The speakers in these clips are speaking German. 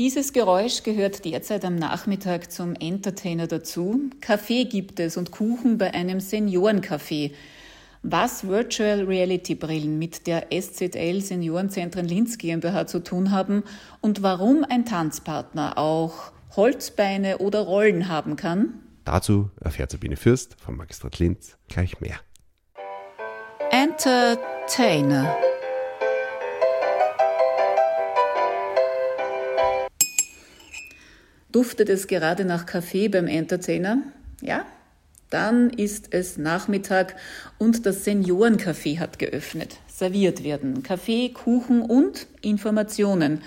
Dieses Geräusch gehört derzeit am Nachmittag zum Entertainer dazu. Kaffee gibt es und Kuchen bei einem Seniorencafé. Was Virtual Reality Brillen mit der SZL Seniorenzentren Linz GmbH zu tun haben und warum ein Tanzpartner auch Holzbeine oder Rollen haben kann? Dazu erfährt Sabine Fürst vom Magistrat Linz gleich mehr. Entertainer. Duftet es gerade nach Kaffee beim Entertainer? Ja? Dann ist es Nachmittag und das Seniorencafé hat geöffnet. Serviert werden Kaffee, Kuchen und Informationen.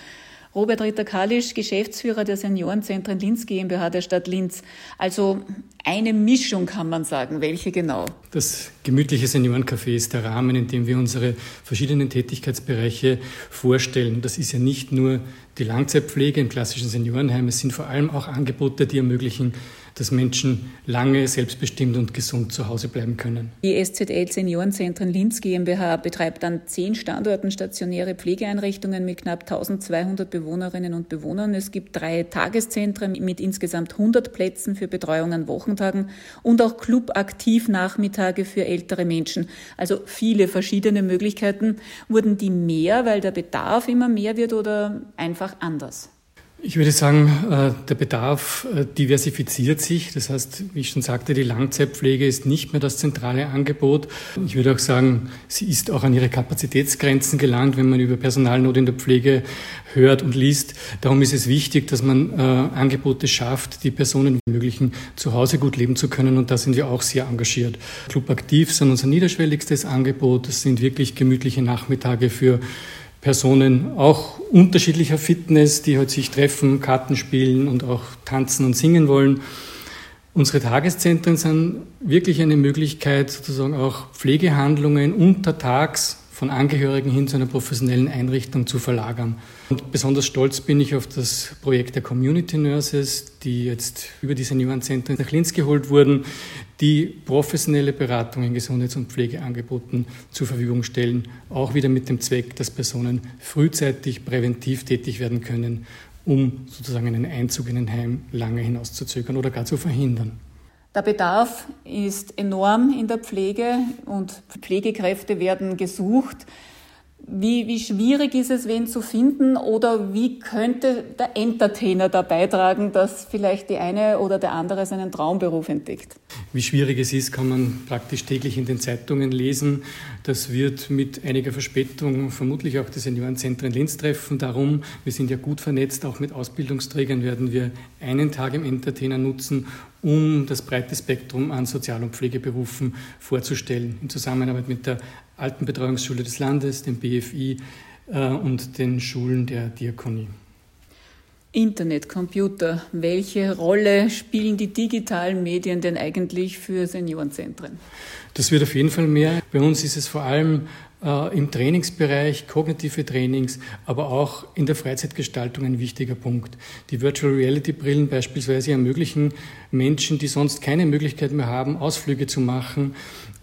Robert Ritter-Kalisch, Geschäftsführer der Seniorenzentren Linz GmbH der Stadt Linz. Also eine Mischung kann man sagen. Welche genau? Das gemütliche Seniorencafé ist der Rahmen, in dem wir unsere verschiedenen Tätigkeitsbereiche vorstellen. Das ist ja nicht nur die Langzeitpflege im klassischen Seniorenheim, es sind vor allem auch Angebote, die ermöglichen, dass Menschen lange selbstbestimmt und gesund zu Hause bleiben können. Die SZL Seniorenzentren Linz GmbH betreibt an zehn Standorten stationäre Pflegeeinrichtungen mit knapp 1200 Bewohnerinnen und Bewohnern. Es gibt drei Tageszentren mit insgesamt 100 Plätzen für Betreuung an Wochentagen und auch Clubaktivnachmittage für ältere Menschen. Also viele verschiedene Möglichkeiten. Wurden die mehr, weil der Bedarf immer mehr wird oder einfach anders? Ich würde sagen, äh, der Bedarf äh, diversifiziert sich. Das heißt, wie ich schon sagte, die Langzeitpflege ist nicht mehr das zentrale Angebot. Ich würde auch sagen, sie ist auch an ihre Kapazitätsgrenzen gelangt, wenn man über Personalnot in der Pflege hört und liest. Darum ist es wichtig, dass man äh, Angebote schafft, die Personen ermöglichen, zu Hause gut leben zu können. Und da sind wir auch sehr engagiert. Club Aktiv sind unser niederschwelligstes Angebot. Das sind wirklich gemütliche Nachmittage für Personen auch unterschiedlicher Fitness, die halt sich treffen, Karten spielen und auch tanzen und singen wollen. Unsere Tageszentren sind wirklich eine Möglichkeit, sozusagen auch Pflegehandlungen untertags von Angehörigen hin zu einer professionellen Einrichtung zu verlagern. Und besonders stolz bin ich auf das Projekt der Community Nurses, die jetzt über die Seniorenzentren nach Linz geholt wurden, die professionelle Beratung in Gesundheits- und Pflegeangeboten zur Verfügung stellen, auch wieder mit dem Zweck, dass Personen frühzeitig präventiv tätig werden können, um sozusagen einen Einzug in ein Heim lange hinauszuzögern oder gar zu verhindern. Der Bedarf ist enorm in der Pflege und Pflegekräfte werden gesucht. Wie, wie schwierig ist es, wen zu finden oder wie könnte der Entertainer da beitragen, dass vielleicht die eine oder der andere seinen Traumberuf entdeckt? Wie schwierig es ist, kann man praktisch täglich in den Zeitungen lesen. Das wird mit einiger Verspätung vermutlich auch die Seniorenzentren Linz treffen. Darum, wir sind ja gut vernetzt, auch mit Ausbildungsträgern werden wir einen Tag im Entertainer nutzen, um das breite Spektrum an Sozial- und Pflegeberufen vorzustellen, in Zusammenarbeit mit der Altenbetreuungsschule des Landes, dem BFI äh, und den Schulen der Diakonie. Internet, Computer, welche Rolle spielen die digitalen Medien denn eigentlich für Seniorenzentren? Das wird auf jeden Fall mehr. Bei uns ist es vor allem äh, im Trainingsbereich, kognitive Trainings, aber auch in der Freizeitgestaltung ein wichtiger Punkt. Die Virtual Reality Brillen beispielsweise ermöglichen Menschen, die sonst keine Möglichkeit mehr haben, Ausflüge zu machen,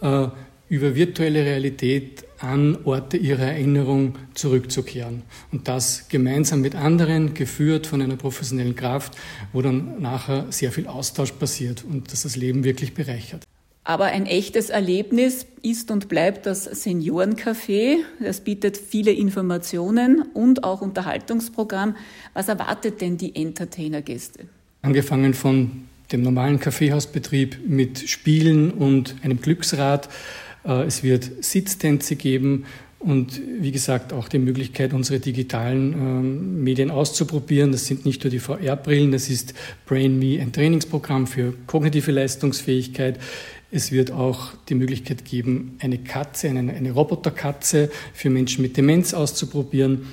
äh, über virtuelle Realität an Orte ihrer Erinnerung zurückzukehren. Und das gemeinsam mit anderen, geführt von einer professionellen Kraft, wo dann nachher sehr viel Austausch passiert und das das Leben wirklich bereichert. Aber ein echtes Erlebnis ist und bleibt das Seniorencafé. Es bietet viele Informationen und auch Unterhaltungsprogramm. Was erwartet denn die Entertainer-Gäste? Angefangen von dem normalen Kaffeehausbetrieb mit Spielen und einem Glücksrad es wird Sitztänze geben und wie gesagt auch die Möglichkeit, unsere digitalen ähm, Medien auszuprobieren. Das sind nicht nur die VR-Brillen, das ist Brain Me, ein Trainingsprogramm für kognitive Leistungsfähigkeit. Es wird auch die Möglichkeit geben, eine Katze, eine, eine Roboterkatze für Menschen mit Demenz auszuprobieren.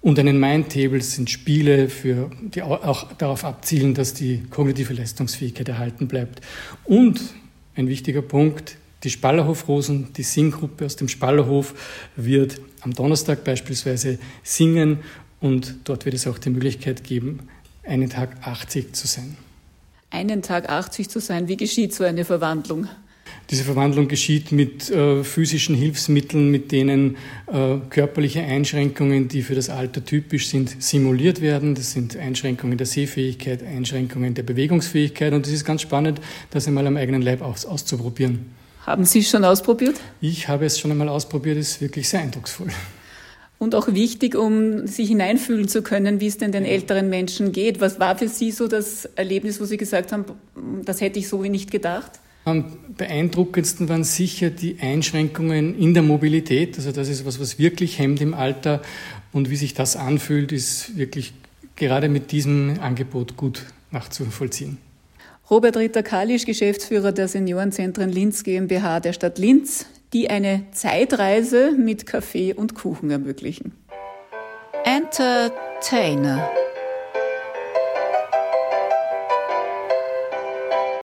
Und einen Mindtable sind Spiele, für, die auch darauf abzielen, dass die kognitive Leistungsfähigkeit erhalten bleibt. Und ein wichtiger Punkt, die Spallerhof-Rosen, die Singgruppe aus dem Spallerhof wird am Donnerstag beispielsweise singen und dort wird es auch die Möglichkeit geben, einen Tag 80 zu sein. Einen Tag 80 zu sein, wie geschieht so eine Verwandlung? Diese Verwandlung geschieht mit äh, physischen Hilfsmitteln, mit denen äh, körperliche Einschränkungen, die für das Alter typisch sind, simuliert werden. Das sind Einschränkungen der Sehfähigkeit, Einschränkungen der Bewegungsfähigkeit. Und es ist ganz spannend, das einmal am eigenen Leib aus, auszuprobieren. Haben Sie es schon ausprobiert? Ich habe es schon einmal ausprobiert, es ist wirklich sehr eindrucksvoll. Und auch wichtig, um sich hineinfühlen zu können, wie es denn den älteren Menschen geht. Was war für Sie so das Erlebnis, wo Sie gesagt haben, das hätte ich so wie nicht gedacht? Am beeindruckendsten waren sicher die Einschränkungen in der Mobilität. Also das ist was, was wirklich hemmt im Alter. Und wie sich das anfühlt, ist wirklich gerade mit diesem Angebot gut nachzuvollziehen. Robert Ritter-Kalisch, Geschäftsführer der Seniorenzentren Linz GmbH der Stadt Linz, die eine Zeitreise mit Kaffee und Kuchen ermöglichen. Entertainer